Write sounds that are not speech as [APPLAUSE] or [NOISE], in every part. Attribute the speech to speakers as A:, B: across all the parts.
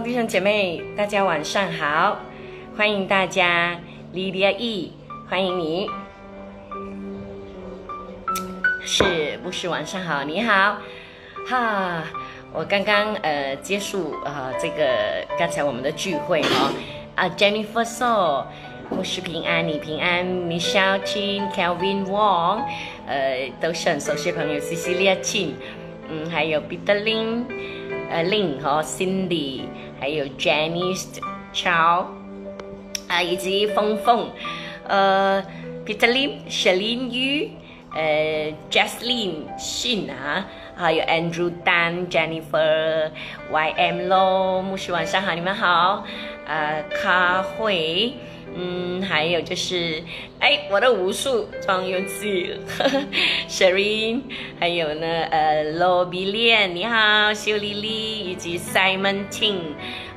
A: 弟兄姐妹，大家晚上好，欢迎大家，Lydia E，欢迎你，是不是晚上好？你好，哈，我刚刚呃结束呃这个刚才我们的聚会哈，啊 Jennifer So，牧师平安，你平安，Michelle Chin，Kelvin Wong，呃都是很熟悉朋友，Cecilia Chin，嗯，还有 Peter Lin。呃，Lin 和 Cindy，还有 Janice Chow，啊，以及峰峰，呃，Peter Lim、Shelin Yu，呃，Jaslyn Shin 啊，还有 Andrew Dan、Jennifer、YM Lo，牧师晚上好，你们好，呃，卡慧。嗯，还有就是，哎，我的武术装游戏 s h e r i n 还有呢，呃罗比 b 你好，秀丽丽，以及 Simon Ting，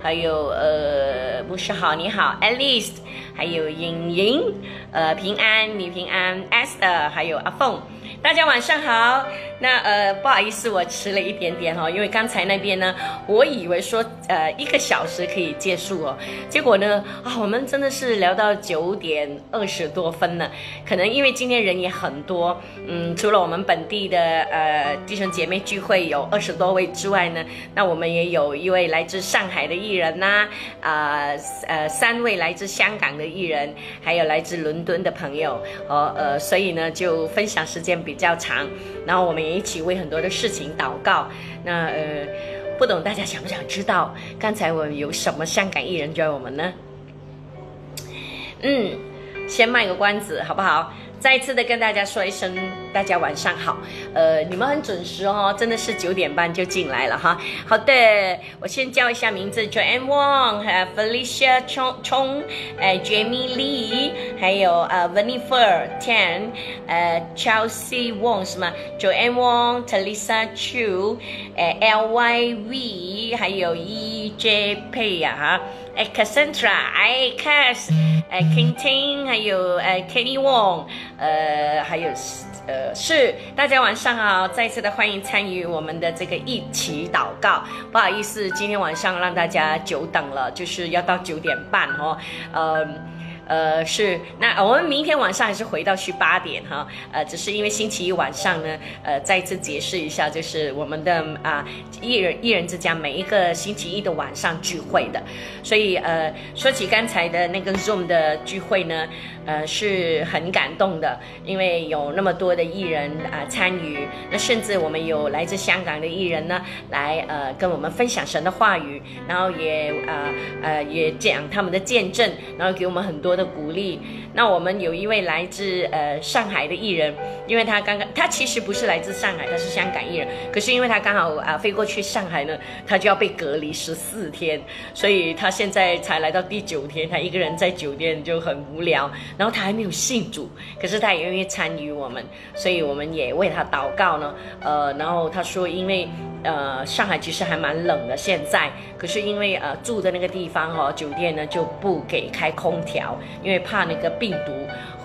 A: 还有呃，牧师好，你好，Alice，还有莹莹，呃，平安，你平安，Esther，还有阿凤。大家晚上好，那呃不好意思，我迟了一点点哈，因为刚才那边呢，我以为说呃一个小时可以结束哦，结果呢啊我们真的是聊到九点二十多分了，可能因为今天人也很多，嗯，除了我们本地的呃弟兄姐妹聚会有二十多位之外呢，那我们也有一位来自上海的艺人呐，啊呃三位来自香港的艺人，还有来自伦敦的朋友，哦呃所以呢就分享时间。比较长，然后我们也一起为很多的事情祷告。那呃，不懂大家想不想知道刚才我有什么香港艺人教我们呢？嗯，先卖个关子好不好？再一次的跟大家说一声，大家晚上好。呃，你们很准时哦，真的是九点半就进来了哈。好的，我先叫一下名字，Joanne Wong，还有 Felicia Chong Chong，呃，Jamie Lee，还有呃 v a n i f e r Tan，呃，Chelsea Wong 是吗？Joanne Wong，Teresa Chu，呃，L Y V，还有 E J Pay 啊哈。哎，Cassandra，哎，Cass，哎，King，还有哎，Kenny Wong，呃，还有呃，是大家晚上好，再次的欢迎参与我们的这个一起祷告。不好意思，今天晚上让大家久等了，就是要到九点半哦，嗯。呃，是，那我们明天晚上还是回到去八点哈，呃，只是因为星期一晚上呢，呃，再次解释一下，就是我们的啊，一人艺人之家每一个星期一的晚上聚会的，所以呃，说起刚才的那个 Zoom 的聚会呢。呃，是很感动的，因为有那么多的艺人啊参与，那甚至我们有来自香港的艺人呢，来呃跟我们分享神的话语，然后也呃呃也讲他们的见证，然后给我们很多的鼓励。那我们有一位来自呃上海的艺人，因为他刚刚他其实不是来自上海，他是香港艺人，可是因为他刚好啊飞过去上海呢，他就要被隔离十四天，所以他现在才来到第九天，他一个人在酒店就很无聊。然后他还没有信主，可是他也愿意参与我们，所以我们也为他祷告呢。呃，然后他说，因为呃上海其实还蛮冷的现在，可是因为呃住的那个地方哦，酒店呢就不给开空调，因为怕那个病毒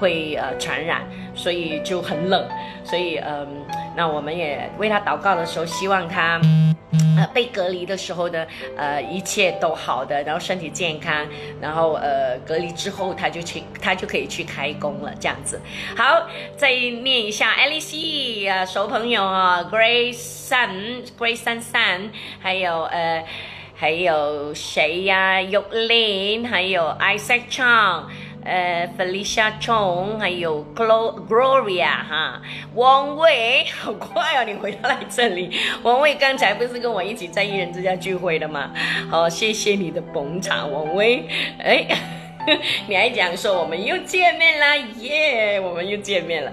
A: 会呃传染，所以就很冷。所以嗯，那我们也为他祷告的时候，希望他。呃，被隔离的时候呢，呃，一切都好的，然后身体健康，然后呃，隔离之后他就去，他就可以去开工了，这样子。好，再念一下 Alice 啊，熟朋友啊，Grace Sun，Grace Sun Sun，还有呃，还有谁呀？yolin，还有 Isaac Chang。呃，Felicia Chong，还有 Gloria 哈，王伟，[LAUGHS] 好快哦，你回到来这里。王伟刚才不是跟我一起在艺人之家聚会的吗？好，谢谢你的捧场，王伟。哎，[LAUGHS] 你还讲说我们又见面了，耶，我们又见面了。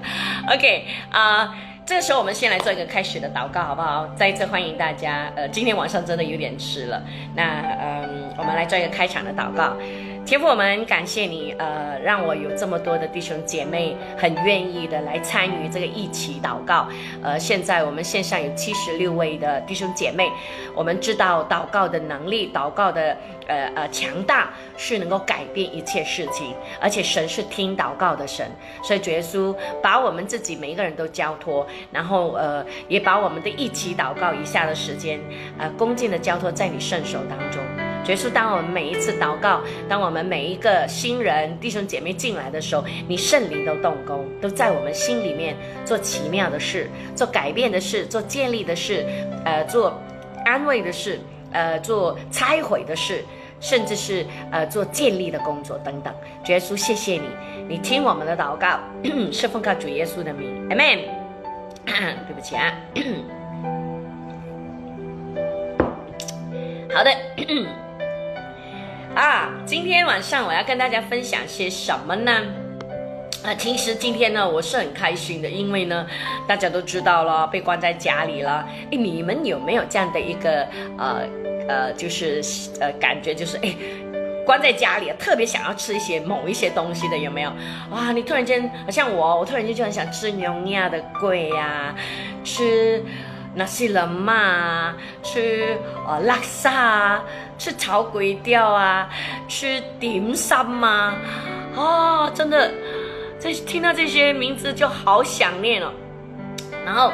A: OK 啊，这个时候我们先来做一个开始的祷告，好不好？再一次欢迎大家。呃，今天晚上真的有点迟了，那嗯，我们来做一个开场的祷告。天父，我们感谢你，呃，让我有这么多的弟兄姐妹很愿意的来参与这个一起祷告。呃，现在我们线上有七十六位的弟兄姐妹，我们知道祷告的能力，祷告的呃呃强大是能够改变一切事情，而且神是听祷告的神。所以主耶稣把我们自己每一个人都交托，然后呃也把我们的一起祷告以下的时间，呃恭敬的交托在你圣手当中。耶稣，当我们每一次祷告，当我们每一个新人弟兄姐妹进来的时候，你圣灵都动工，都在我们心里面做奇妙的事，做改变的事，做建立的事，呃，做安慰的事，呃，做拆毁的事，甚至是呃做建立的工作等等。耶稣，谢谢你，你听我们的祷告，[COUGHS] 是奉靠主耶稣的名 m m，。[COUGHS] 对不起啊。[COUGHS] 好的。啊，今天晚上我要跟大家分享些什么呢？啊，其实今天呢，我是很开心的，因为呢，大家都知道了，被关在家里了。哎，你们有没有这样的一个呃呃，就是呃感觉，就是哎，关在家里特别想要吃一些某一些东西的，有没有？哇，你突然间，像我，我突然间就很想吃牛亚的贵呀，吃。那些人嘛，吃呃拉萨啊，吃炒粿条啊，吃点心嘛，哦，真的，这听到这些名字就好想念哦，然后。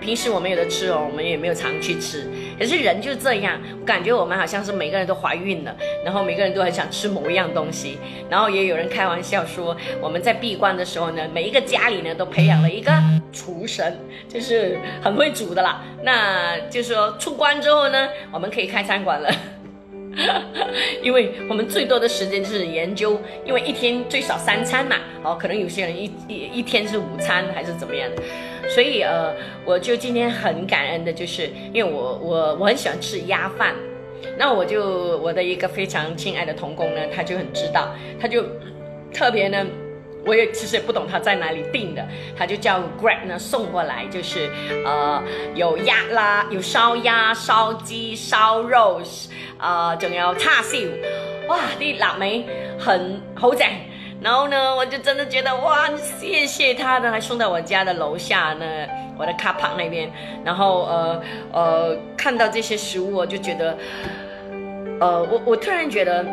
A: 平时我们有的吃哦，我们也没有常去吃。可是人就这样，感觉我们好像是每个人都怀孕了，然后每个人都很想吃某一样东西。然后也有人开玩笑说，我们在闭关的时候呢，每一个家里呢都培养了一个厨神，就是很会煮的啦。那就是说出关之后呢，我们可以开餐馆了。[LAUGHS] 因为我们最多的时间就是研究，因为一天最少三餐嘛，哦，可能有些人一一一天是午餐还是怎么样的，所以呃，我就今天很感恩的，就是因为我我我很喜欢吃鸭饭，那我就我的一个非常亲爱的童工呢，他就很知道，他就特别呢。我也其实也不懂他在哪里订的，他就叫 Grab 呢送过来，就是呃有鸭啦，有烧鸭、烧鸡、烧肉，呃仲有叉烧，哇啲腊味很好正。然后呢，我就真的觉得哇，谢谢他呢，还送到我家的楼下呢，我的卡旁那边。然后呃呃看到这些食物，我就觉得，呃我我突然觉得。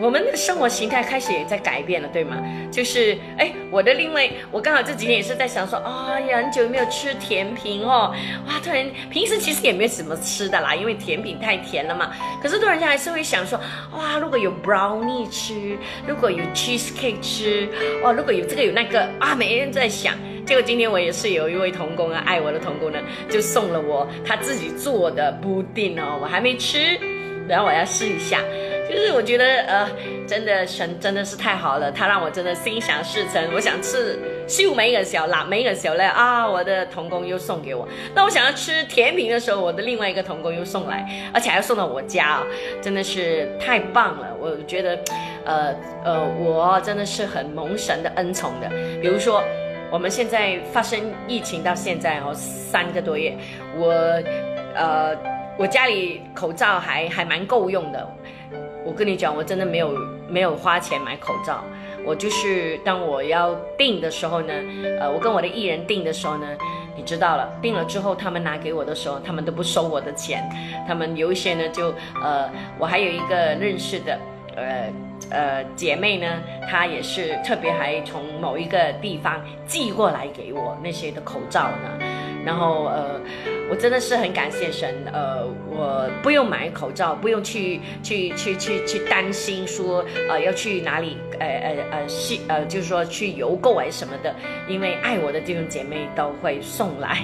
A: 我们的生活形态开始也在改变了，对吗？就是哎，我的另外，我刚好这几天也是在想说，哎呀，很久没有吃甜品哦，哇，突然平时其实也没有什么吃的啦，因为甜品太甜了嘛。可是突然间还是会想说，哇，如果有 brownie 吃，如果有 cheesecake 吃，哇，如果有这个有那个啊，每天在想。结果今天我也是有一位童工啊，爱我的童工呢，就送了我他自己做的布丁哦，我还没吃，然后我要试一下。就是我觉得呃，真的神真的是太好了，他让我真的心想事成。我想吃秀梅的小辣梅的小嘞啊，我的童工又送给我。那我想要吃甜品的时候，我的另外一个童工又送来，而且还要送到我家啊，真的是太棒了。我觉得，呃呃，我真的是很蒙神的恩宠的。比如说，我们现在发生疫情到现在哦，三个多月，我呃，我家里口罩还还蛮够用的。我跟你讲，我真的没有没有花钱买口罩。我就是当我要订的时候呢，呃，我跟我的艺人订的时候呢，你知道了，订了之后他们拿给我的时候，他们都不收我的钱。他们有一些呢，就呃，我还有一个认识的，呃呃姐妹呢，她也是特别还从某一个地方寄过来给我那些的口罩呢。然后呃，我真的是很感谢神，呃，我不用买口罩，不用去去去去去担心说呃要去哪里，呃呃呃是呃就是说去邮购还是什么的，因为爱我的弟兄姐妹都会送来，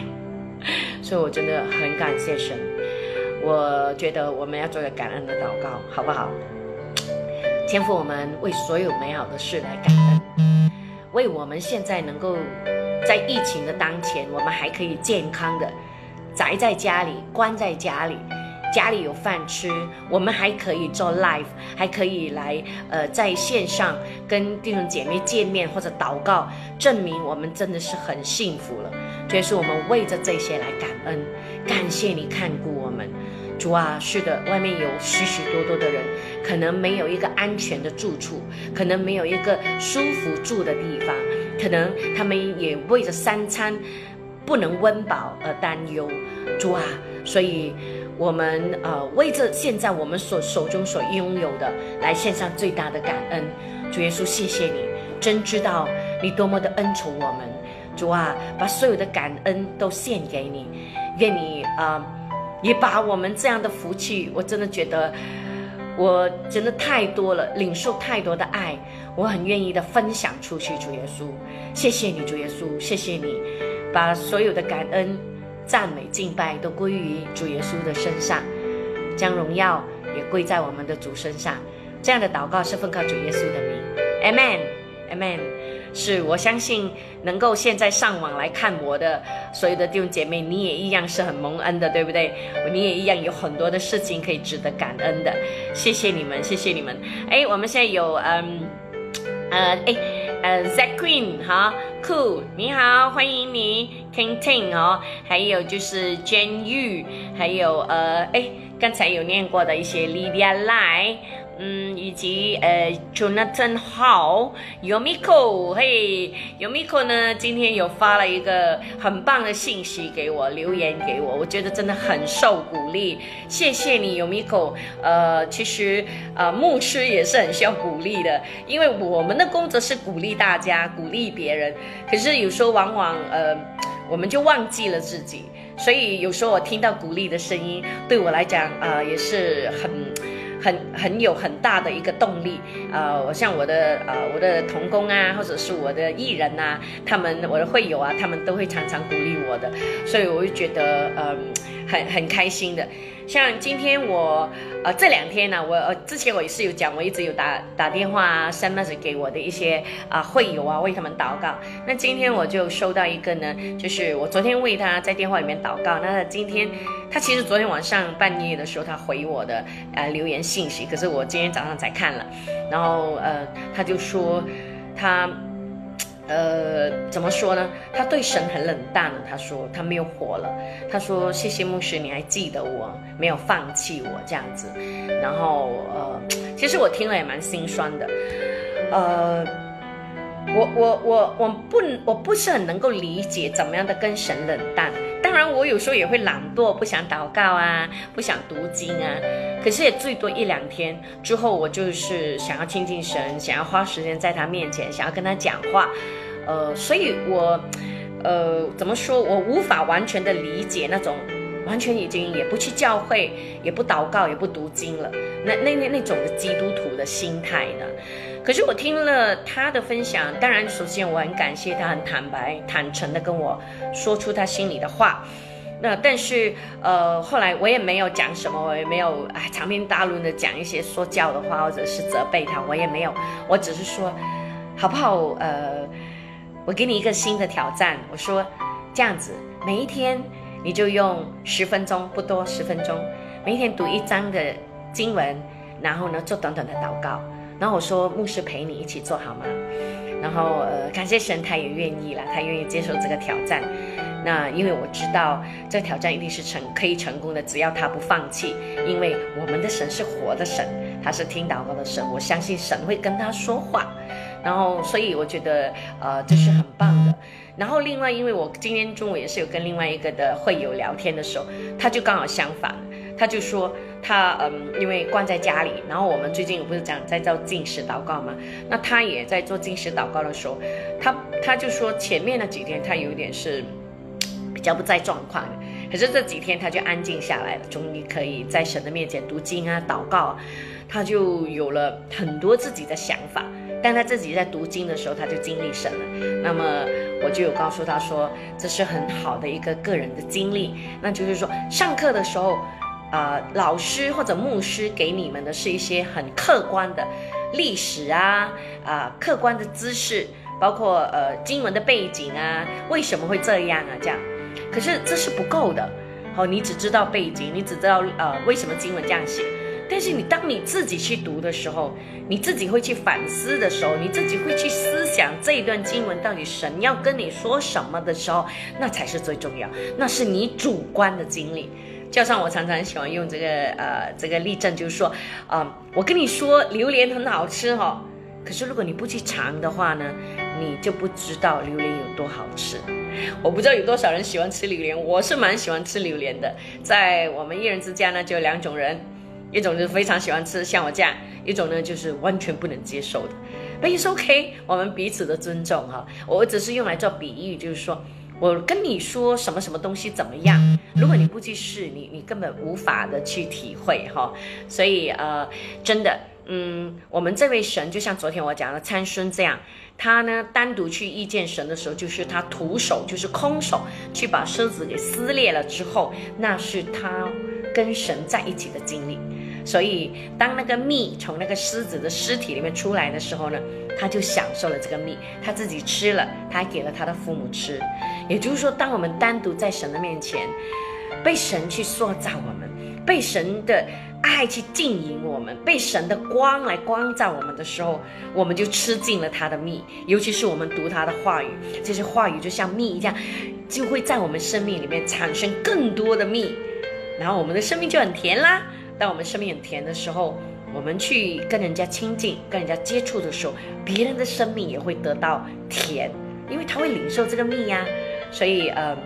A: [LAUGHS] 所以我真的很感谢神。我觉得我们要做个感恩的祷告，好不好？天父，我们为所有美好的事来感恩，为我们现在能够。在疫情的当前，我们还可以健康的宅在家里，关在家里，家里有饭吃，我们还可以做 live，还可以来呃在线上跟弟兄姐妹见面或者祷告，证明我们真的是很幸福了。所以是我们为着这些来感恩，感谢你看顾我们，主啊，是的，外面有许许多多的人，可能没有一个安全的住处，可能没有一个舒服住的地方。可能他们也为着三餐不能温饱而担忧，主啊，所以我们呃为着现在我们所手中所拥有的来献上最大的感恩，主耶稣，谢谢你，真知道你多么的恩宠我们，主啊，把所有的感恩都献给你，愿你啊也把我们这样的福气，我真的觉得我真的太多了，领受太多的爱，我很愿意的分享出去。主耶稣，谢谢你，主耶稣，谢谢你，把所有的感恩、赞美、敬拜都归于主耶稣的身上，将荣耀也归在我们的主身上。这样的祷告是奉靠主耶稣的名，Amen，Amen。是我相信能够现在上网来看我的所有的弟兄姐妹，你也一样是很蒙恩的，对不对？你也一样有很多的事情可以值得感恩的。谢谢你们，谢谢你们。哎，我们现在有嗯呃哎呃 Zack Queen 哈，Cool 你好，欢迎你，King Ting 哦，还有就是 Jane Yu，还有呃哎刚才有念过的一些 Lydia Lai。嗯，以及呃，Jonathan Hall，Yomiko，嘿，Yomiko 呢，今天有发了一个很棒的信息给我，留言给我，我觉得真的很受鼓励，谢谢你，Yomiko。呃，其实呃，牧师也是很需要鼓励的，因为我们的工作是鼓励大家，鼓励别人，可是有时候往往呃，我们就忘记了自己，所以有时候我听到鼓励的声音，对我来讲啊，也是很。很很有很大的一个动力，呃，我像我的呃我的同工啊，或者是我的艺人呐，他们我的会友啊，他们都会常常鼓励我的，所以我就觉得嗯很很开心的。像今天我，呃，这两天呢，我呃之前我也是有讲，我一直有打打电话啊、send message 给我的一些啊会友啊，为他们祷告。那今天我就收到一个呢，就是我昨天为他在电话里面祷告，那他今天他其实昨天晚上半夜的时候他回我的呃留言信息，可是我今天早上才看了，然后呃他就说他。呃，怎么说呢？他对神很冷淡。他说他没有火了。他说谢谢牧师，你还记得我，没有放弃我这样子。然后呃，其实我听了也蛮心酸的。呃，我我我我不我不是很能够理解怎么样的跟神冷淡。当然我有时候也会懒惰，不想祷告啊，不想读经啊。可是也最多一两天之后，我就是想要亲近神，想要花时间在他面前，想要跟他讲话。呃，所以我，呃，怎么说？我无法完全的理解那种完全已经也不去教会，也不祷告，也不读经了，那那那那种的基督徒的心态呢？可是我听了他的分享，当然，首先我很感谢他，很坦白、坦诚的跟我说出他心里的话。那但是，呃，后来我也没有讲什么，我也没有哎长篇大论的讲一些说教的话，或者是责备他，我也没有，我只是说，好不好？呃。我给你一个新的挑战，我说这样子，每一天你就用十分钟，不多，十分钟，每一天读一章的经文，然后呢做短短的祷告，然后我说牧师陪你一起做好吗？然后呃感谢神，他也愿意了，他愿意接受这个挑战。那因为我知道这个挑战一定是成可以成功的，只要他不放弃，因为我们的神是活的神，他是听祷告的神，我相信神会跟他说话。然后，所以我觉得，呃，这是很棒的。然后，另外，因为我今天中午也是有跟另外一个的会友聊天的时候，他就刚好相反，他就说他，嗯，因为关在家里，然后我们最近不是讲在做进食祷告嘛，那他也在做进食祷告的时候，他他就说前面那几天他有点是比较不在状况，可是这几天他就安静下来了，终于可以在神的面前读经啊、祷告，他就有了很多自己的想法。但他自己在读经的时候，他就经历神了。那么我就有告诉他说，这是很好的一个个人的经历。那就是说，上课的时候，啊，老师或者牧师给你们的是一些很客观的历史啊，啊，客观的知识，包括呃经文的背景啊，为什么会这样啊？这样，可是这是不够的。好，你只知道背景，你只知道呃为什么经文这样写。但是你当你自己去读的时候，你自己会去反思的时候，你自己会去思想这一段经文到底神要跟你说什么的时候，那才是最重要，那是你主观的经历。加上我常常喜欢用这个呃这个例证，就是说，啊，我跟你说榴莲很好吃哈，可是如果你不去尝的话呢，你就不知道榴莲有多好吃。我不知道有多少人喜欢吃榴莲，我是蛮喜欢吃榴莲的。在我们一人之家呢，就有两种人。一种就是非常喜欢吃，像我这样；一种呢就是完全不能接受的。But it's OK，我们彼此的尊重哈。我只是用来做比喻，就是说，我跟你说什么什么东西怎么样？如果你不去试，你你根本无法的去体会哈。所以呃，真的，嗯，我们这位神就像昨天我讲的参孙这样，他呢单独去遇见神的时候，就是他徒手，就是空手去把狮子给撕裂了之后，那是他跟神在一起的经历。所以当那个蜜从那个狮子的尸体里面出来的时候呢？他就享受了这个蜜，他自己吃了，他还给了他的父母吃。也就是说，当我们单独在神的面前，被神去塑造我们，被神的爱去经营我们，被神的光来光照我们的时候，我们就吃尽了他的蜜。尤其是我们读他的话语，这些话语就像蜜一样，就会在我们生命里面产生更多的蜜，然后我们的生命就很甜啦。当我们生命很甜的时候，我们去跟人家亲近、跟人家接触的时候，别人的生命也会得到甜，因为他会领受这个蜜呀。所以，呃，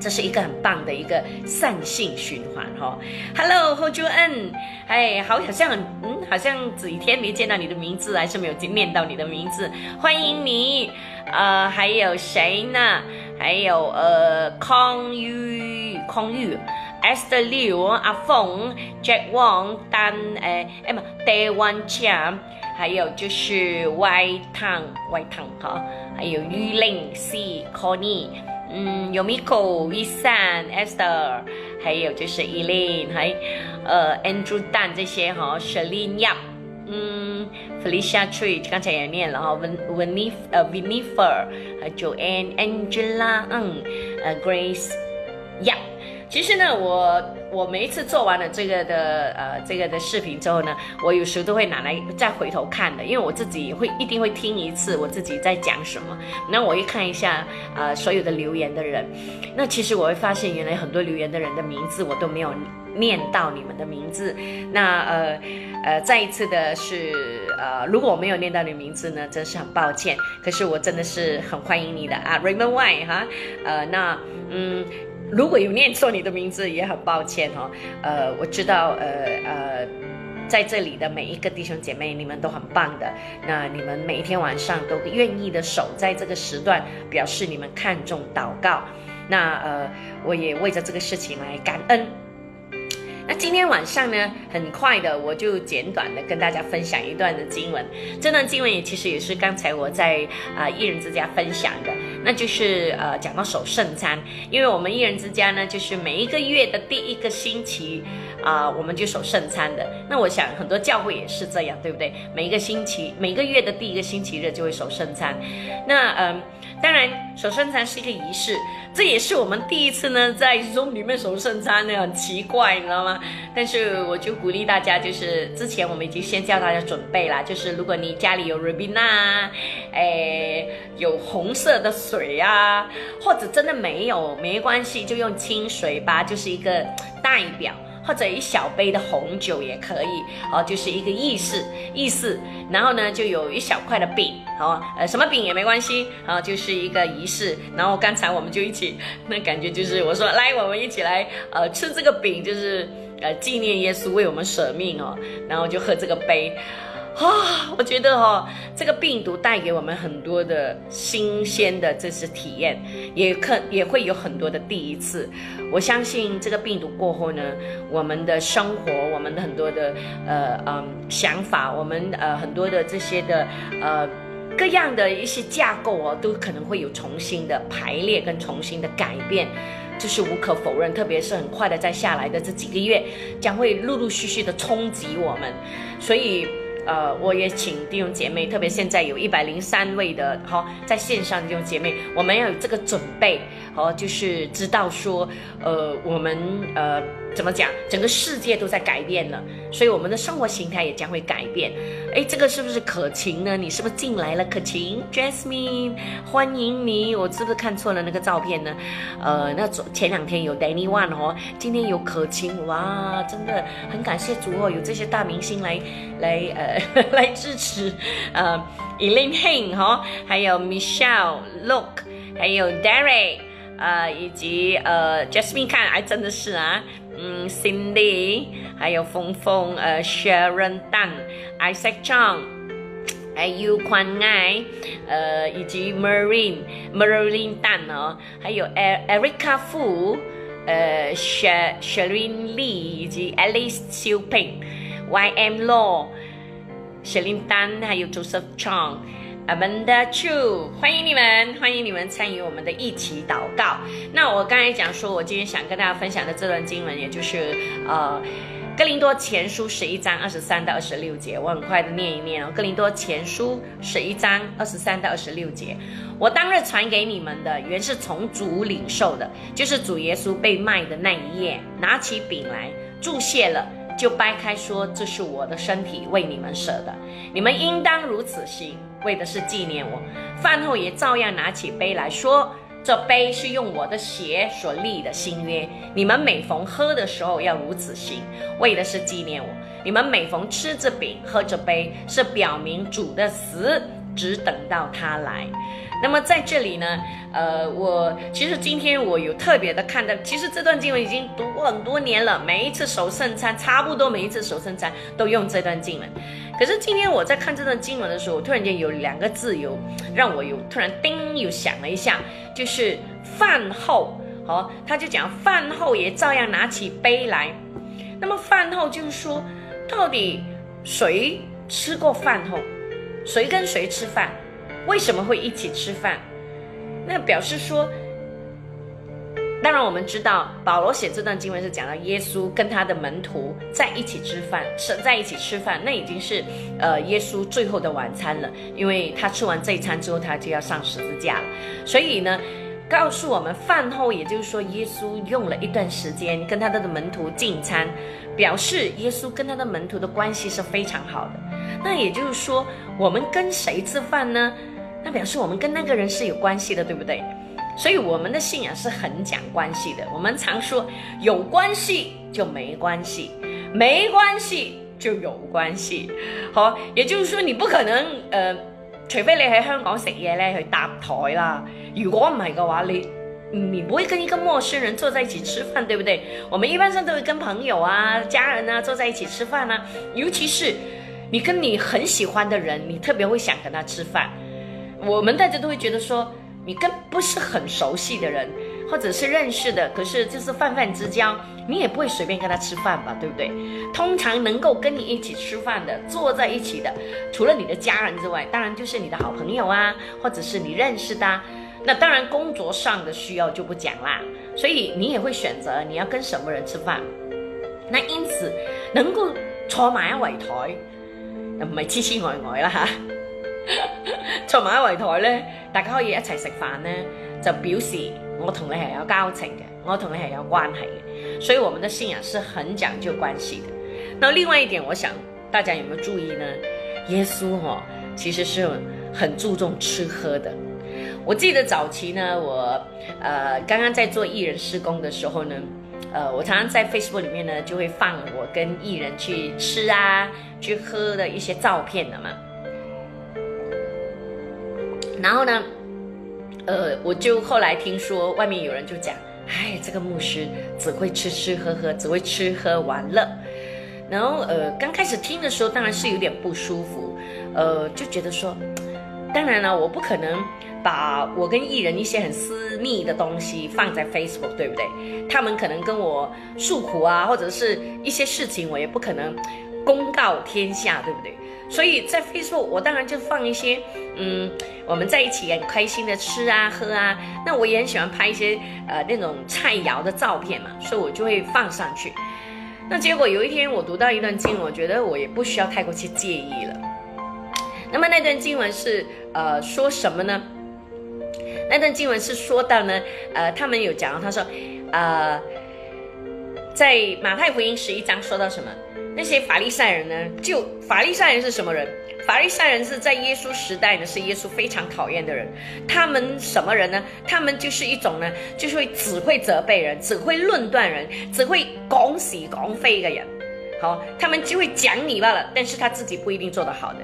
A: 这是一个很棒的一个善性循环哈。Hello，侯จู恩，哎，好像嗯，好像几天没见到你的名字，还是没有念到你的名字，欢迎你。呃，还有谁呢？还有呃，康玉，康玉。Esther Liu、阿凤、Jack Wang、丹诶，哎嘛，戴万强，还有就是 Y Tang、Y Tang 哈，还有 Yuling、C、Connie，嗯，有 Miko V San Esther，还有就是 Elin，还呃 Andrew Tan 这些哈，Shelly Yap，嗯，Felicia Tree 刚才也念了哈，Ven Venif 呃 Venifer，还有 Joanne、Angela，嗯，呃 Grace Yap。其实呢，我我每一次做完了这个的呃这个的视频之后呢，我有时都会拿来再回头看的，因为我自己会一定会听一次我自己在讲什么。那我一看一下呃所有的留言的人，那其实我会发现原来很多留言的人的名字我都没有念到你们的名字。那呃呃再一次的是呃如果我没有念到你名字呢，真是很抱歉。可是我真的是很欢迎你的啊，Raymond Y 哈，呃那嗯。如果有念错你的名字，也很抱歉哦。呃，我知道，呃呃，在这里的每一个弟兄姐妹，你们都很棒的。那你们每一天晚上都愿意的守在这个时段，表示你们看重祷告。那呃，我也为着这个事情来感恩。那今天晚上呢，很快的，我就简短的跟大家分享一段的经文。这段经文也其实也是刚才我在啊一人之家分享的，那就是呃讲到守圣餐，因为我们一人之家呢，就是每一个月的第一个星期啊，我们就守圣餐的。那我想很多教会也是这样，对不对？每一个星期，每个月的第一个星期日就会守圣餐。那嗯。当然，守圣餐是一个仪式，这也是我们第一次呢在 Zoom 里面守圣餐呢，很奇怪，你知道吗？但是我就鼓励大家，就是之前我们已经先叫大家准备啦，就是如果你家里有 Ribena，哎，有红色的水啊，或者真的没有，没关系，就用清水吧，就是一个代表。或者一小杯的红酒也可以哦，就是一个意式意式。然后呢，就有一小块的饼，好，呃，什么饼也没关系，啊，就是一个仪式。然后刚才我们就一起，那感觉就是我说来，我们一起来，呃，吃这个饼，就是呃纪念耶稣为我们舍命哦。然后就喝这个杯。啊，我觉得哈，这个病毒带给我们很多的新鲜的这次体验，也可也会有很多的第一次。我相信这个病毒过后呢，我们的生活，我们的很多的呃嗯想法，我们呃很多的这些的呃各样的一些架构哦，都可能会有重新的排列跟重新的改变，这是无可否认。特别是很快的在下来的这几个月，将会陆陆续续的冲击我们，所以。呃，我也请弟兄姐妹，特别现在有一百零三位的哈在线上弟兄姐妹，我们要有这个准备，哦，就是知道说，呃，我们呃。怎么讲？整个世界都在改变了，所以我们的生活形态也将会改变。哎，这个是不是可晴呢？你是不是进来了？可晴，Jasmine，欢迎你。我是不是看错了那个照片呢？呃，那昨前两天有 Danny One 哦，今天有可晴，哇，真的很感谢主哦，有这些大明星来来呃 [LAUGHS] 来支持。呃，Elaine Hing 哈，还有 Michelle Look，还有 Derek，呃，以及呃 Jasmine 看，哎，真的是啊。嗯，Cindy，还有峰峰，呃，Sharon Dan，Isaac Chang，还有宽爱，呃，以及 Marine Marine 蛋哦，还有 Erica Fu，呃，Sher Sherin Lee 以及 Alice Xiu Ping，YM Law。雪琳丹，还有 Joseph Chang Chong，Amanda Chu，欢迎你们，欢迎你们参与我们的一起祷告。那我刚才讲说，我今天想跟大家分享的这段经文，也就是呃，哥林多前书十一章二十三到二十六节，我很快的念一念哦。哥林多前书十一章二十三到二十六节，我当日传给你们的，原是从主领受的，就是主耶稣被卖的那一夜，拿起饼来注谢了。就掰开说：“这是我的身体，为你们舍的。你们应当如此行，为的是纪念我。饭后也照样拿起杯来说：这杯是用我的血所立的新约。你们每逢喝的时候要如此行，为的是纪念我。你们每逢吃这饼、喝这杯，是表明主的死，只等到他来。”那么在这里呢，呃，我其实今天我有特别的看到，其实这段经文已经读过很多年了，每一次守圣餐，差不多每一次守圣餐都用这段经文。可是今天我在看这段经文的时候，突然间有两个字有让我有突然叮有想了一下，就是饭后，好，他就讲饭后也照样拿起杯来。那么饭后就是说，到底谁吃过饭后，谁跟谁吃饭？为什么会一起吃饭？那表示说，当然我们知道，保罗写这段经文是讲到耶稣跟他的门徒在一起吃饭，是在一起吃饭，那已经是呃耶稣最后的晚餐了，因为他吃完这一餐之后，他就要上十字架了。所以呢，告诉我们饭后，也就是说，耶稣用了一段时间跟他的门徒进餐，表示耶稣跟他的门徒的关系是非常好的。那也就是说，我们跟谁吃饭呢？那表示我们跟那个人是有关系的，对不对？所以我们的信仰是很讲关系的。我们常说有关系就没关系，没关系就有关系。好，也就是说你不可能呃，除非你喺香港食嘢咧去搭台啦。如果唔係嘅話，你不会跟一个陌生人坐在一起吃饭，对不对？我们一般上都会跟朋友啊、家人啊坐在一起吃饭啊，尤其是你跟你很喜欢的人，你特别会想跟他吃饭。我们大家都会觉得说，你跟不是很熟悉的人，或者是认识的，可是就是泛泛之交，你也不会随便跟他吃饭吧，对不对？通常能够跟你一起吃饭的，坐在一起的，除了你的家人之外，当然就是你的好朋友啊，或者是你认识的。那当然工作上的需要就不讲啦，所以你也会选择你要跟什么人吃饭。那因此能够坐埋一围台，唔系痴痴呆呆啦吓。[LAUGHS] 坐埋一圍台咧，大家可以一齊食飯咧，就表示我同你係有交情嘅，我同你係有關係嘅，所以我們的信仰是很講究關係的。那另外一點，我想大家有没有注意呢？耶穌哈，其實是很注重吃喝的。我記得早期呢，我呃剛剛在做藝人施工的時候呢，呃，我常常在 Facebook 里面呢就會放我跟藝人去吃啊、去喝的一些照片的嘛。然后呢，呃，我就后来听说外面有人就讲，哎，这个牧师只会吃吃喝喝，只会吃喝玩乐。然后呃，刚开始听的时候当然是有点不舒服，呃，就觉得说，当然了，我不可能把我跟艺人一些很私密的东西放在 Facebook，对不对？他们可能跟我诉苦啊，或者是一些事情，我也不可能公告天下，对不对？所以在 Facebook，我当然就放一些，嗯，我们在一起很开心的吃啊喝啊。那我也很喜欢拍一些呃那种菜肴的照片嘛，所以我就会放上去。那结果有一天我读到一段经文，我觉得我也不需要太过去介意了。那么那段经文是呃说什么呢？那段经文是说到呢，呃，他们有讲，他说，呃，在马太福音十一章说到什么？那些法利赛人呢？就法利赛人是什么人？法利赛人是在耶稣时代呢，是耶稣非常讨厌的人。他们什么人呢？他们就是一种呢，就是会只会责备人，只会论断人，只会恭喜恭非的人。好，他们就会讲你罢了，但是他自己不一定做得好的。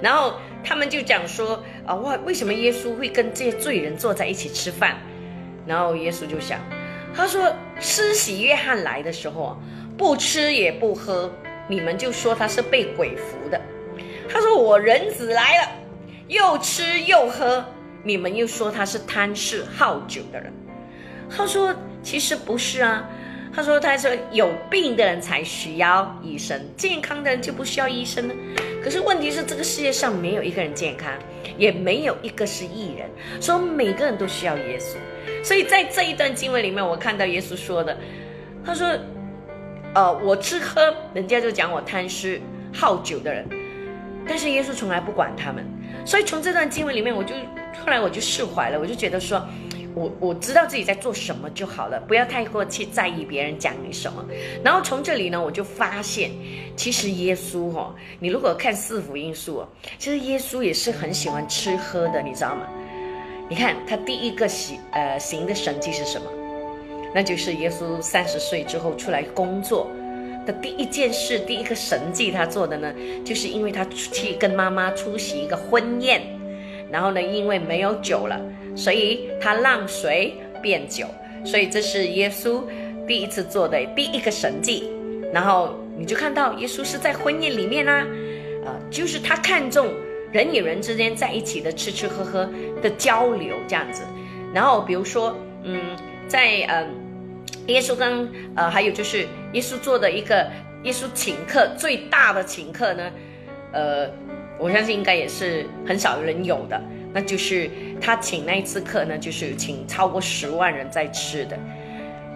A: 然后他们就讲说啊，哇，为什么耶稣会跟这些罪人坐在一起吃饭？然后耶稣就想，他说，施洗约翰来的时候啊，不吃也不喝。你们就说他是被鬼附的。他说：“我人子来了，又吃又喝，你们又说他是贪吃好酒的人。他说其实不是啊，他说他说有病的人才需要医生，健康的人就不需要医生呢。可是问题是这个世界上没有一个人健康，也没有一个是艺人，所以每个人都需要耶稣。所以在这一段经文里面，我看到耶稣说的，他说。呃，我吃喝，人家就讲我贪吃好酒的人，但是耶稣从来不管他们，所以从这段经文里面，我就后来我就释怀了，我就觉得说，我我知道自己在做什么就好了，不要太过去在意别人讲你什么。然后从这里呢，我就发现，其实耶稣哈，你如果看四福音书，其实耶稣也是很喜欢吃喝的，你知道吗？你看他第一个行呃行的神迹是什么？那就是耶稣三十岁之后出来工作的第一件事，第一个神迹他做的呢，就是因为他去跟妈妈出席一个婚宴，然后呢，因为没有酒了，所以他让水变酒，所以这是耶稣第一次做的第一个神迹。然后你就看到耶稣是在婚宴里面呢，啊，就是他看重人与人之间在一起的吃吃喝喝的交流这样子。然后比如说，嗯，在嗯。耶稣跟呃，还有就是耶稣做的一个耶稣请客最大的请客呢，呃，我相信应该也是很少人有的，那就是他请那一次客呢，就是请超过十万人在吃的，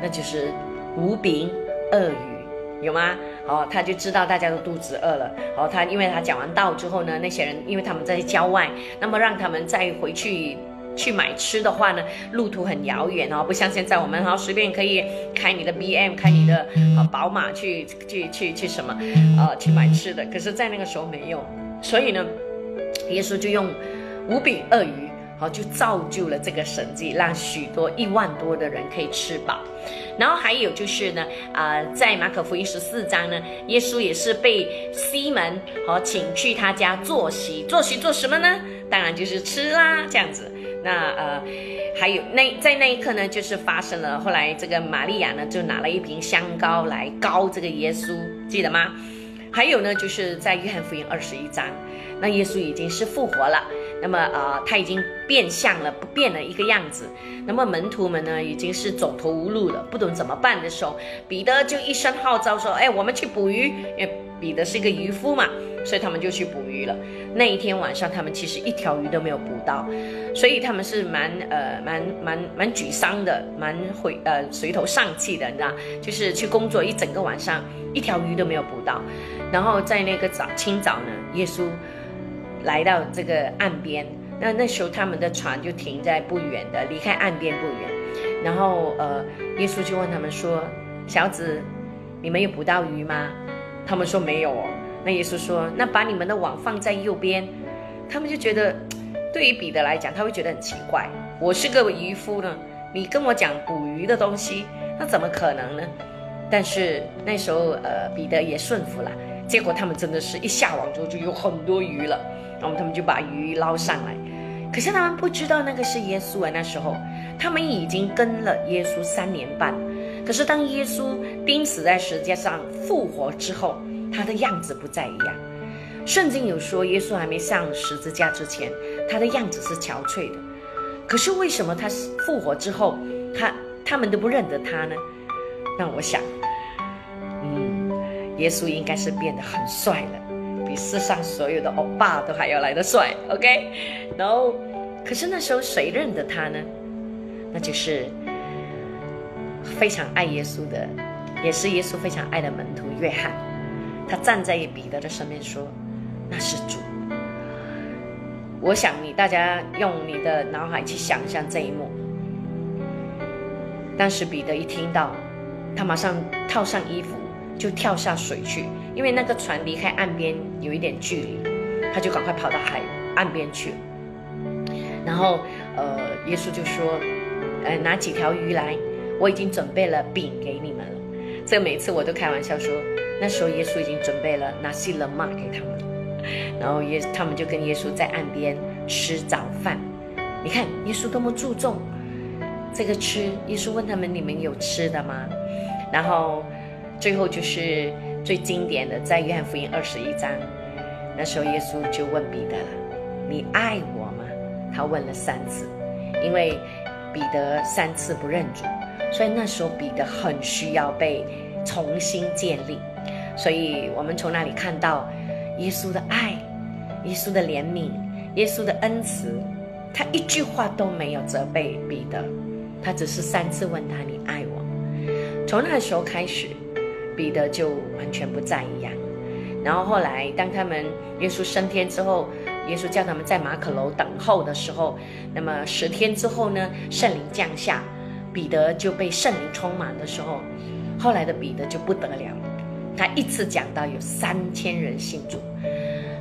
A: 那就是无饼鳄鱼，有吗？好，他就知道大家都肚子饿了，好，他因为他讲完道之后呢，那些人因为他们在郊外，那么让他们再回去。去买吃的话呢，路途很遥远哦，不像现在我们哈随便可以开你的 B M，开你的呃宝马去去去去什么，呃去买吃的。可是，在那个时候没有，所以呢，耶稣就用五饼鳄鱼，好就造就了这个神迹，让许多一万多的人可以吃饱。然后还有就是呢，啊，在马可福音十四章呢，耶稣也是被西门好请去他家坐席，坐席做什么呢？当然就是吃啦，这样子。那呃，还有那在那一刻呢，就是发生了。后来这个玛利亚呢，就拿了一瓶香膏来膏这个耶稣，记得吗？还有呢，就是在约翰福音二十一章，那耶稣已经是复活了，那么呃，他已经变相了，不变了一个样子。那么门徒们呢，已经是走投无路了，不懂怎么办的时候，彼得就一声号召说：“哎，我们去捕鱼。”因为彼得是一个渔夫嘛。所以他们就去捕鱼了。那一天晚上，他们其实一条鱼都没有捕到，所以他们是蛮呃蛮蛮蛮沮丧的，蛮悔呃垂头丧气的，你知道？就是去工作一整个晚上，一条鱼都没有捕到。然后在那个早清早呢，耶稣来到这个岸边，那那时候他们的船就停在不远的，离开岸边不远。然后呃，耶稣就问他们说：“小子，你们有捕到鱼吗？”他们说：“没有哦。”那耶稣说：“那把你们的网放在右边。”他们就觉得，对于彼得来讲，他会觉得很奇怪。我是个渔夫呢，你跟我讲捕鱼的东西，那怎么可能呢？但是那时候，呃，彼得也顺服了。结果他们真的是一下网之后就有很多鱼了，然后他们就把鱼捞上来。可是他们不知道那个是耶稣啊。那时候他们已经跟了耶稣三年半。可是当耶稣钉死在石架上复活之后，他的样子不再一样。圣经有说，耶稣还没上十字架之前，他的样子是憔悴的。可是为什么他复活之后，他他们都不认得他呢？那我想，嗯，耶稣应该是变得很帅了，世上所有的欧巴都还要来的帅。OK，然后，可是那时候谁认得他呢？那就是非常爱耶稣的，也是耶稣非常爱的门徒约翰。他站在彼得的身边说：“那是主。”我想你大家用你的脑海去想象这一幕。当时彼得一听到，他马上套上衣服就跳下水去，因为那个船离开岸边有一点距离，他就赶快跑到海岸边去。然后，呃，耶稣就说：“呃，拿几条鱼来，我已经准备了饼给你们了。”这每次我都开玩笑说。那时候耶稣已经准备了拿西勒玛给他们，然后耶他们就跟耶稣在岸边吃早饭。你看耶稣多么注重这个吃，耶稣问他们：“你们有吃的吗？”然后最后就是最经典的，在约翰福音二十一章，那时候耶稣就问彼得了：“你爱我吗？”他问了三次，因为彼得三次不认主，所以那时候彼得很需要被重新建立。所以我们从那里看到耶稣的爱，耶稣的怜悯，耶稣的恩慈，他一句话都没有责备彼得，他只是三次问他：“你爱我？”从那时候开始，彼得就完全不在一样。然后后来，当他们耶稣升天之后，耶稣叫他们在马可楼等候的时候，那么十天之后呢，圣灵降下，彼得就被圣灵充满的时候，后来的彼得就不得了，他一次讲到有三千人信主，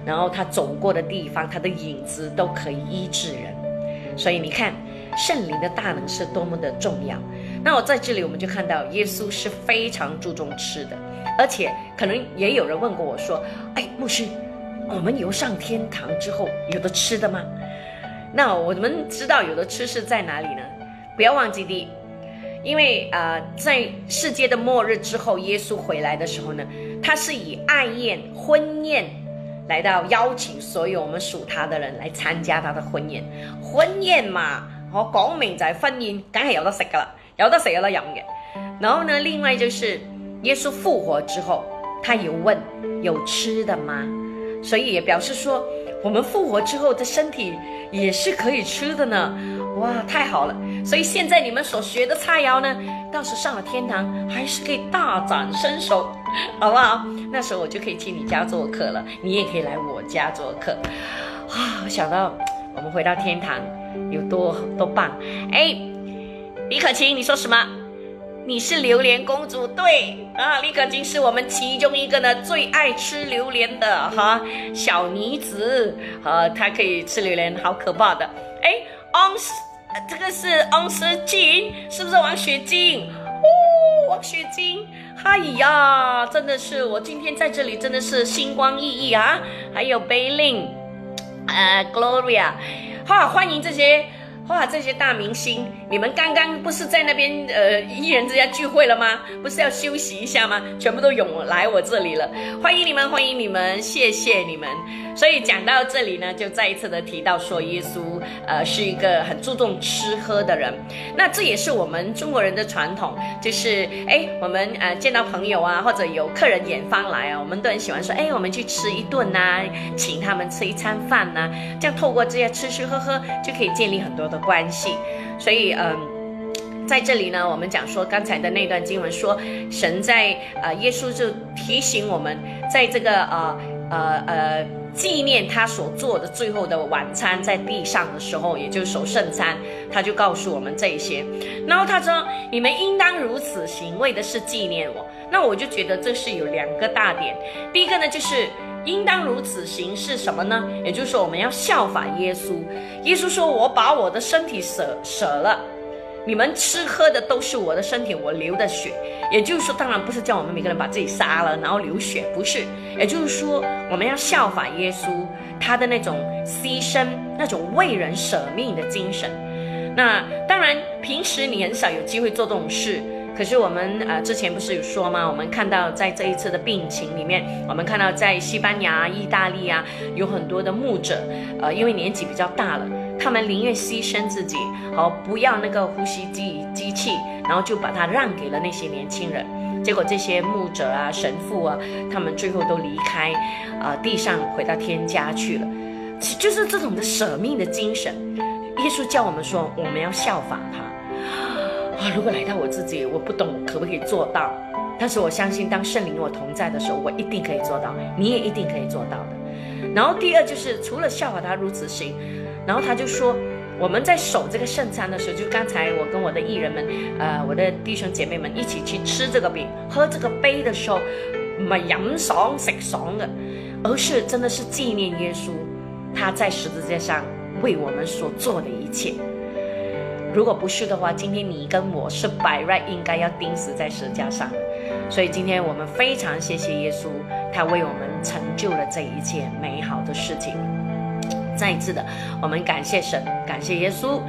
A: 然后他走过的地方，他的影子都可以医治人，所以你看圣灵的大能是多么的重要。那我在这里我们就看到耶稣是非常注重吃的。而且可能也有人问过我说：“哎，牧师，我们游上天堂之后有的吃的吗？”那我们知道有的吃是在哪里呢？不要忘记的，因为啊，在世界的末日之后，耶稣回来的时候呢，他是以爱宴、婚宴来到邀请所有我们属他的人来参加他的婚宴。婚宴嘛，我讲明就係婚宴，梗系有得食噶啦，有得食有得飲嘅。然後呢，另外就是。耶稣复活之后，他有问有吃的吗？所以也表示说，我们复活之后的身体也是可以吃的呢。哇，太好了！所以现在你们所学的菜肴呢，到时上了天堂还是可以大展身手，[LAUGHS] 好不好？那时候我就可以去你家做客了，你也可以来我家做客。啊，我想到我们回到天堂有多多棒！哎，李可清，你说什么？你是榴莲公主，对啊，李可金是我们其中一个呢最爱吃榴莲的哈小女子，呃，她可以吃榴莲，好可怕的。哎，王，这个是王诗静，是不是王雪晶？哦，王雪晶，哎呀，真的是我今天在这里真的是星光熠熠啊！还有 Bailin，呃，Gloria，哈，欢迎这些。哇，这些大明星，你们刚刚不是在那边呃艺人之家聚会了吗？不是要休息一下吗？全部都涌来我这里了，欢迎你们，欢迎你们，谢谢你们。所以讲到这里呢，就再一次的提到说，耶稣呃是一个很注重吃喝的人。那这也是我们中国人的传统，就是哎，我们呃见到朋友啊，或者有客人远方来啊，我们都很喜欢说，哎，我们去吃一顿呐，请他们吃一餐饭呐，这样透过这些吃吃喝喝，就可以建立很多的。关系，所以嗯，在这里呢，我们讲说刚才的那段经文说，神在呃，耶稣就提醒我们，在这个呃呃呃纪念他所做的最后的晚餐在地上的时候，也就是守圣餐，他就告诉我们这一些。然后他说：“你们应当如此行，为的是纪念我。”那我就觉得这是有两个大点，第一个呢就是。应当如此行是什么呢？也就是说，我们要效法耶稣。耶稣说：“我把我的身体舍舍了，你们吃喝的都是我的身体，我流的血。”也就是说，当然不是叫我们每个人把自己杀了，然后流血，不是。也就是说，我们要效法耶稣他的那种牺牲、那种为人舍命的精神。那当然，平时你很少有机会做这种事。可是我们呃之前不是有说吗？我们看到在这一次的病情里面，我们看到在西班牙、意大利啊，有很多的牧者，呃，因为年纪比较大了，他们宁愿牺牲自己，好不要那个呼吸机机器，然后就把它让给了那些年轻人。结果这些牧者啊、神父啊，他们最后都离开，啊，地上回到天家去了。就是这种的舍命的精神，耶稣教我们说，我们要效仿他。啊，如果来到我自己，我不懂可不可以做到，但是我相信，当圣灵我同在的时候，我一定可以做到，你也一定可以做到的。然后第二就是，除了效法他如此行，然后他就说，我们在守这个圣餐的时候，就刚才我跟我的艺人们，呃，我的弟兄姐妹们一起去吃这个饼、喝这个杯的时候，唔系饮爽食爽的，而是真的是纪念耶稣他在十字架上为我们所做的一切。如果不是的话，今天你跟我是百瑞应该要钉死在石架上。所以今天我们非常谢谢耶稣，他为我们成就了这一切美好的事情。再一次的，我们感谢神，感谢耶稣。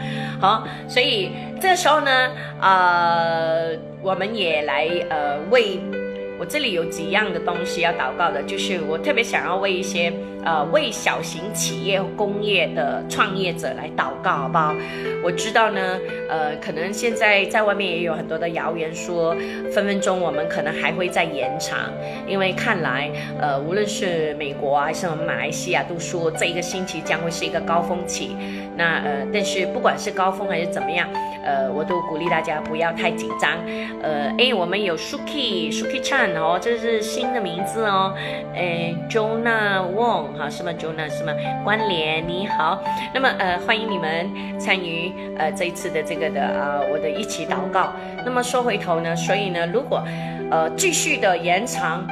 A: 好，所以这时候呢，呃，我们也来呃为我这里有几样的东西要祷告的，就是我特别想要为一些。呃为小型企业工业的创业者来祷告，好不好？我知道呢，呃，可能现在在外面也有很多的谣言说，分分钟我们可能还会再延长，因为看来，呃，无论是美国啊，还是我们马来西亚，都说这一个星期将会是一个高峰期。那呃，但是不管是高峰还是怎么样，呃，我都鼓励大家不要太紧张。呃，哎，我们有 Suki Suki Chan 哦，这是新的名字哦。哎，Jonah Wong 哈，是吗？Jonah 是吗？关联你好。那么呃，欢迎你们参与呃这一次的这个的啊，我的一起祷告。那么说回头呢，所以呢，如果呃继续的延长。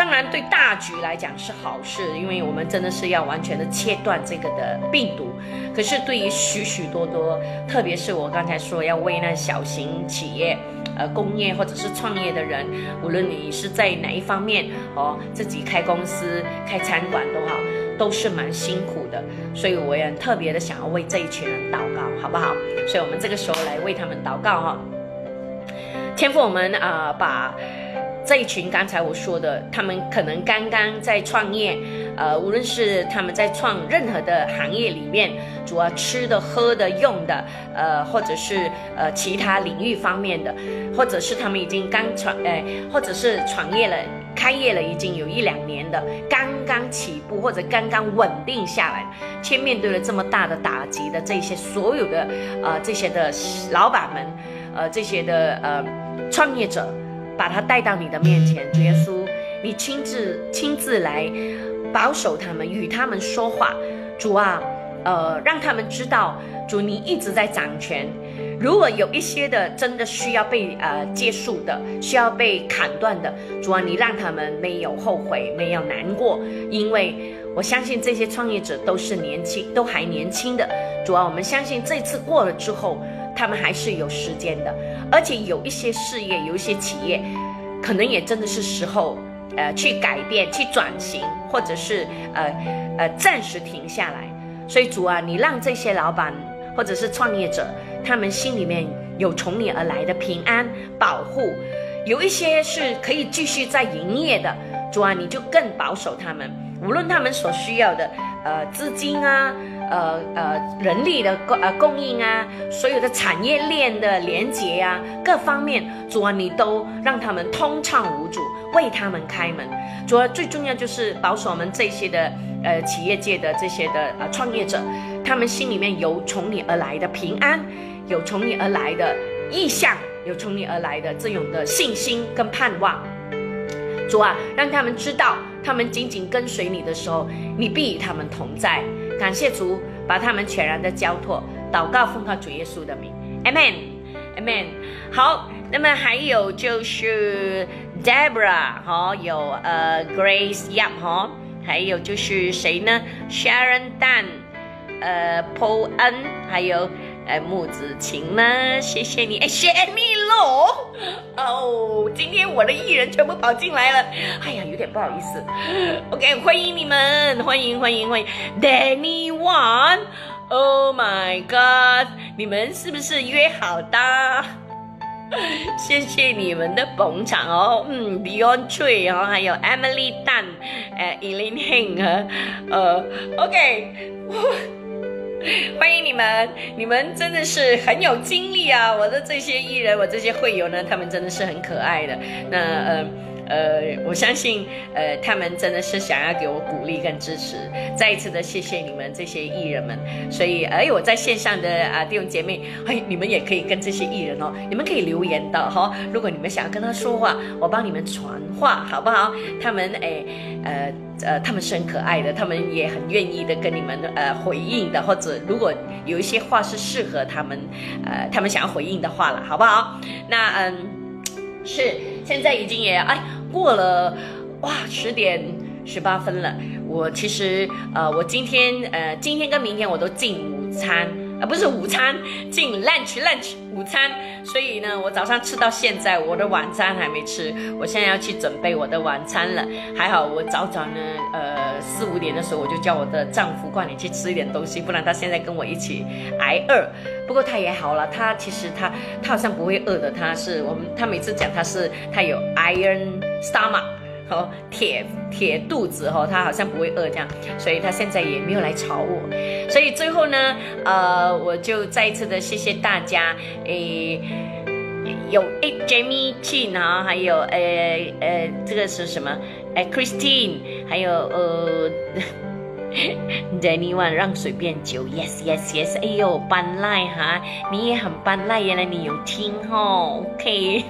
A: 当然，对大局来讲是好事，因为我们真的是要完全的切断这个的病毒。可是对于许许多多，特别是我刚才说要为那小型企业、呃工业或者是创业的人，无论你是在哪一方面哦，自己开公司、开餐馆都好，都是蛮辛苦的。所以我也特别的想要为这一群人祷告，好不好？所以我们这个时候来为他们祷告哈。天父，我们啊把。这一群刚才我说的，他们可能刚刚在创业，呃，无论是他们在创任何的行业里面，主要吃的、喝的、用的，呃，或者是呃其他领域方面的，或者是他们已经刚创，哎，或者是创业了、开业了已经有一两年的，刚刚起步或者刚刚稳定下来，却面对了这么大的打击的这些所有的呃这些的老板们，呃这些的呃创业者。把他带到你的面前，主耶稣，你亲自亲自来保守他们，与他们说话。主啊，呃，让他们知道，主你一直在掌权。如果有一些的真的需要被呃结束的，需要被砍断的，主啊，你让他们没有后悔，没有难过，因为我相信这些创业者都是年轻，都还年轻的。主啊，我们相信这次过了之后。他们还是有时间的，而且有一些事业，有一些企业，可能也真的是时候，呃，去改变、去转型，或者是呃呃暂时停下来。所以主啊，你让这些老板或者是创业者，他们心里面有从你而来的平安保护。有一些是可以继续在营业的，主啊，你就更保守他们，无论他们所需要的呃资金啊。呃呃，人力的供呃供应啊，所有的产业链的连接呀，各方面，主啊，你都让他们通畅无阻，为他们开门。主要最重要就是保守我们这些的呃企业界的这些的呃创业者，他们心里面有从你而来的平安，有从你而来的意向，有从你而来的这种的信心跟盼望。主啊，让他们知道，他们紧紧跟随你的时候，你必与他们同在。感谢主，把他们全然的交托，祷告奉靠主耶稣的名，Amen，Amen。好，那么还有就是 Debra 哈，有呃 Grace Yap 哈，还有就是谁呢？Sharon Dan，呃 Paul N，还有。哎，木子晴呢？谢谢你，哎，谢你喽。哦，今天我的艺人全部跑进来了，哎呀，有点不好意思。OK，欢迎你们，欢迎欢迎欢迎，Danny One，Oh my God，你们是不是约好的？谢谢你们的捧场哦。嗯，Beyond Tree 哦，还有 Emily Dan，呃，Eileen Hing，呃，OK。[LAUGHS] 欢迎你们，你们真的是很有精力啊！我的这些艺人，我这些会友呢，他们真的是很可爱的。那呃。呃，我相信，呃，他们真的是想要给我鼓励跟支持。再一次的谢谢你们这些艺人们。所以，哎，我在线上的啊弟兄姐妹，哎，你们也可以跟这些艺人哦，你们可以留言的哈。如果你们想要跟他说话，我帮你们传话，好不好？他们哎，呃呃，他们是很可爱的，他们也很愿意的跟你们呃回应的。或者如果有一些话是适合他们，呃，他们想要回应的话了，好不好？那嗯，是现在已经也哎。过了，哇，十点十八分了。我其实，呃，我今天，呃，今天跟明天我都进午餐，啊，不是午餐，进 lunch lunch 午餐。所以呢，我早上吃到现在，我的晚餐还没吃。我现在要去准备我的晚餐了。还好我早早呢，呃，四五点的时候我就叫我的丈夫快点去吃一点东西，不然他现在跟我一起挨饿。不过他也好了，他其实他他好像不会饿的，他是我们他每次讲他是他有 iron。stomach，哦，铁铁肚子哦，他好像不会饿这样，所以他现在也没有来吵我。所以最后呢，呃，我就再一次的谢谢大家，诶，有诶 Jamie Chin 啊，还有诶诶，这个是什么？诶 Christine，还有呃。[LAUGHS] Danny One 让水变酒，Yes Yes Yes，哎呦，班赖哈，你也很班赖，原来你有听哦，OK，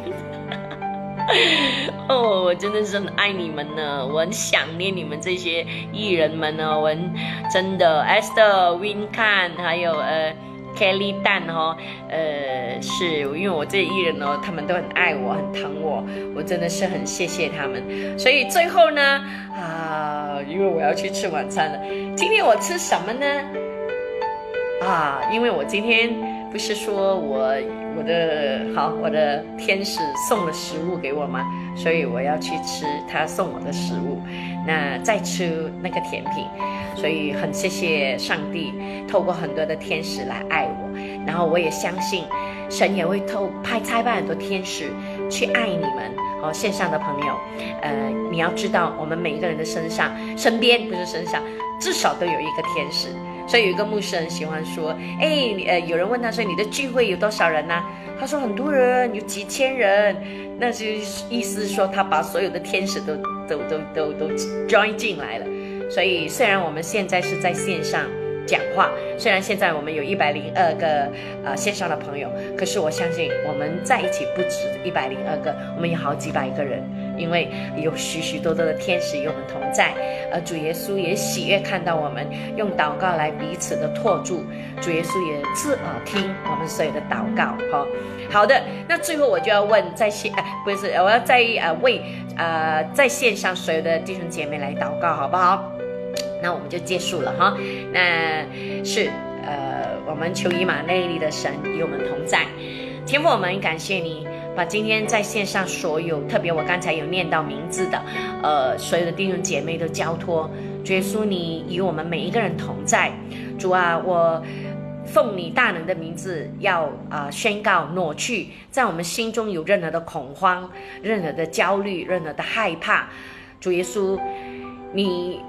A: [LAUGHS] 哦，我真的是很爱你们呢，我很想念你们这些艺人们呢，我真的，Esther Win Can，还有呃。Kelly 蛋哦，呃，是因为我这些艺人呢，他们都很爱我，很疼我，我真的是很谢谢他们。所以最后呢，啊，因为我要去吃晚餐了，今天我吃什么呢？啊，因为我今天不是说我我的好，我的天使送了食物给我吗？所以我要去吃他送我的食物，那再吃那个甜品。所以很谢谢上帝，透过很多的天使来爱我，然后我也相信，神也会透派差派很多天使去爱你们哦。线上的朋友，呃，你要知道，我们每一个人的身上、身边不是身上，至少都有一个天使。所以有一个牧师很喜欢说，哎，呃，有人问他说，你的聚会有多少人呢？他说很多人，有几千人，那就意思说他把所有的天使都都都都都 join 进来了。所以，虽然我们现在是在线上讲话，虽然现在我们有一百零二个呃线上的朋友，可是我相信我们在一起不止一百零二个，我们有好几百个人，因为有许许多多的天使与我们同在，而主耶稣也喜悦看到我们用祷告来彼此的托住，主耶稣也侧耳听我们所有的祷告。好，好的，那最后我就要问在线，哎，不是，我要在呃为呃在线上所有的弟兄姐妹来祷告，好不好？那我们就结束了哈，那是呃，我们求以马内利的神与我们同在，天父，我们感谢你，把今天在线上所有，特别我刚才有念到名字的，呃，所有的弟兄姐妹都交托，主耶稣你与我们每一个人同在，主啊，我奉你大能的名字要啊宣告挪去，在我们心中有任何的恐慌、任何的焦虑、任何的害怕，主耶稣，你。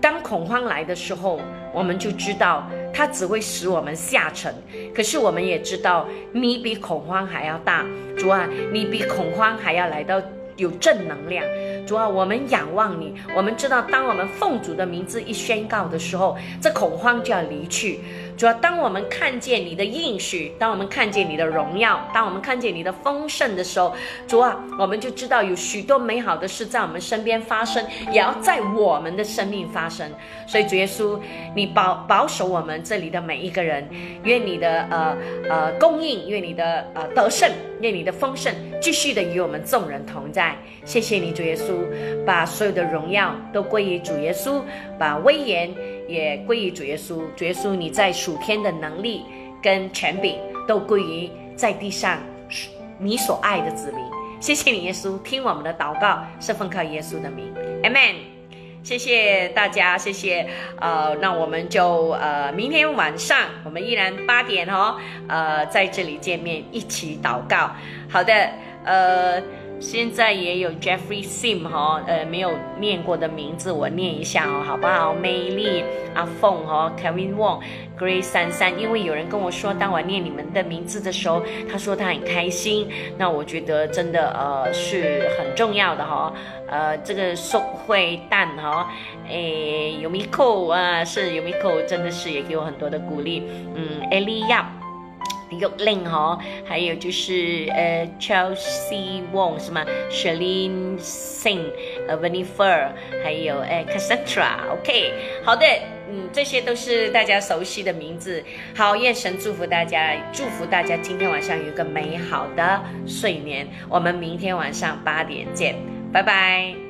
A: 当恐慌来的时候，我们就知道它只会使我们下沉。可是我们也知道，你比恐慌还要大，主啊，你比恐慌还要来到有正能量。主啊，我们仰望你，我们知道，当我们奉主的名字一宣告的时候，这恐慌就要离去。主要当我们看见你的应许，当我们看见你的荣耀，当我们看见你的丰盛的时候，主啊，我们就知道有许多美好的事在我们身边发生，也要在我们的生命发生。所以主耶稣，你保保守我们这里的每一个人，愿你的呃呃供应，愿你的呃得胜，愿你的丰盛继续的与我们众人同在。谢谢你，主耶稣，把所有的荣耀都归于主耶稣，把威严。也归于主耶稣，主耶稣，你在属天的能力跟权柄都归于在地上你所爱的子民。谢谢你，耶稣，听我们的祷告是奉靠耶稣的名，Amen。谢谢大家，谢谢。呃，那我们就呃明天晚上我们依然八点哦，呃在这里见面一起祷告。好的，呃。现在也有 Jeffrey Sim 哈，呃，没有念过的名字，我念一下哦，好不好？美丽阿凤哈，Kevin Wong，Grace 三三，因为有人跟我说，当我念你们的名字的时候，他说他很开心，那我觉得真的呃是很重要的哈，呃，这个宋慧蛋哈，诶，Yumiko 啊，是 Yumiko，真的是也给我很多的鼓励，嗯，Elia。玉玲哈，还有就是呃，Chelsea Wong 是吗？Shalin Singh，呃，Venifer，还有呃，Cassandra，OK，好的，嗯，这些都是大家熟悉的名字。好，愿神祝福大家，祝福大家今天晚上有一个美好的睡眠。我们明天晚上八点见，拜拜。